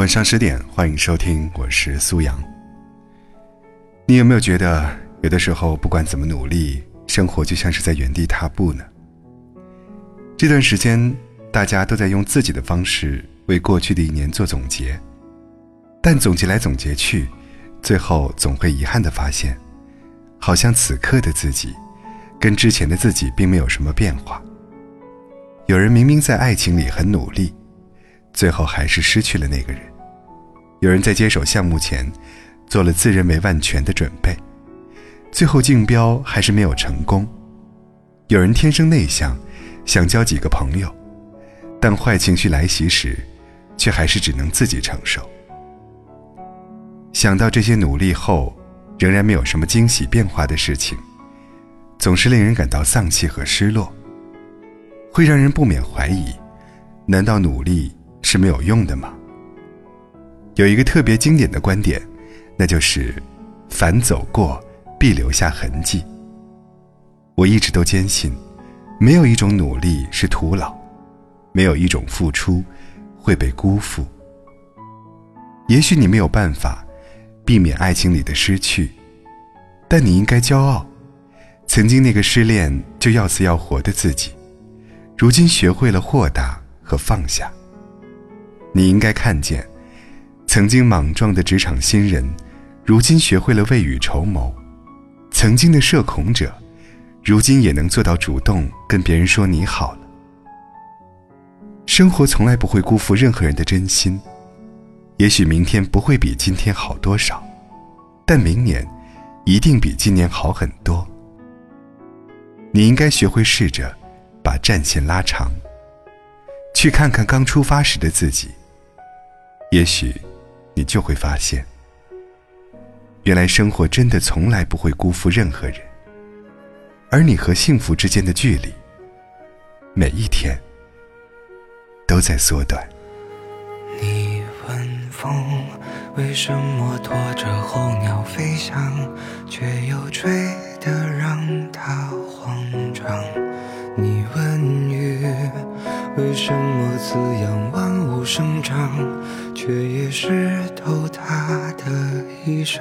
晚上十点，欢迎收听，我是苏阳。你有没有觉得，有的时候不管怎么努力，生活就像是在原地踏步呢？这段时间，大家都在用自己的方式为过去的一年做总结，但总结来总结去，最后总会遗憾的发现，好像此刻的自己，跟之前的自己并没有什么变化。有人明明在爱情里很努力，最后还是失去了那个人；有人在接手项目前，做了自认为万全的准备，最后竞标还是没有成功；有人天生内向。想交几个朋友，但坏情绪来袭时，却还是只能自己承受。想到这些努力后，仍然没有什么惊喜变化的事情，总是令人感到丧气和失落，会让人不免怀疑：难道努力是没有用的吗？有一个特别经典的观点，那就是“凡走过，必留下痕迹”。我一直都坚信。没有一种努力是徒劳，没有一种付出会被辜负。也许你没有办法避免爱情里的失去，但你应该骄傲，曾经那个失恋就要死要活的自己，如今学会了豁达和放下。你应该看见，曾经莽撞的职场新人，如今学会了未雨绸缪；曾经的社恐者。如今也能做到主动跟别人说你好了。生活从来不会辜负任何人的真心，也许明天不会比今天好多少，但明年一定比今年好很多。你应该学会试着把战线拉长，去看看刚出发时的自己，也许你就会发现，原来生活真的从来不会辜负任何人。而你和幸福之间的距离，每一天都在缩短。你问风为什么拖着候鸟飞翔，却又吹得让它慌张？你问雨为什么滋养万物生长，却也湿透他的衣裳？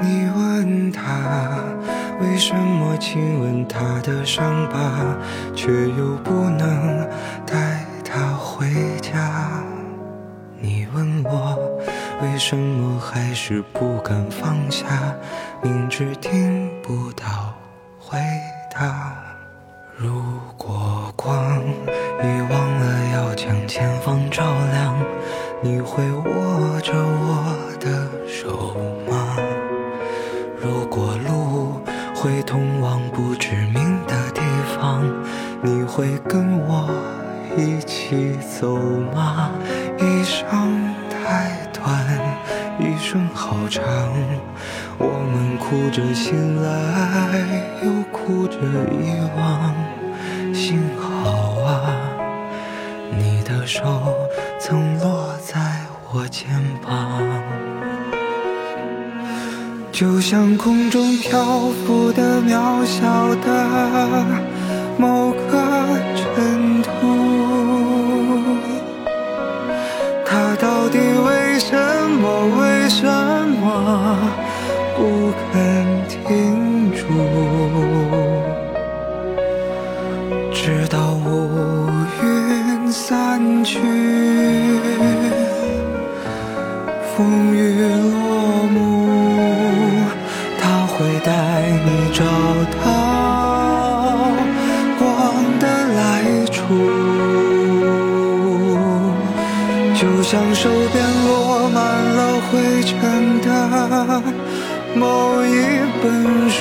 你问他。为什么亲吻他的伤疤，却又不能带他回家？你问我为什么还是不敢放下，明知听不到会通往不知名的地方，你会跟我一起走吗？一生太短，一生好长，我们哭着醒来，又哭着遗忘。幸好啊，你的手曾落在我肩膀。就像空中漂浮的渺小的某个尘土，它到底为什么？为什么不肯停住？直到乌云散去，风雨落幕。会带你找到光的来处，就像手边落满了灰尘的某一本书，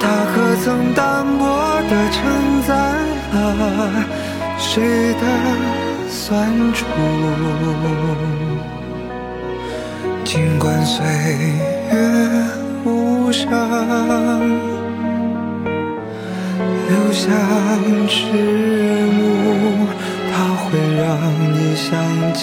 它可曾单薄地承载了谁的酸楚？尽管岁月无声，留下迟暮，它会让你想起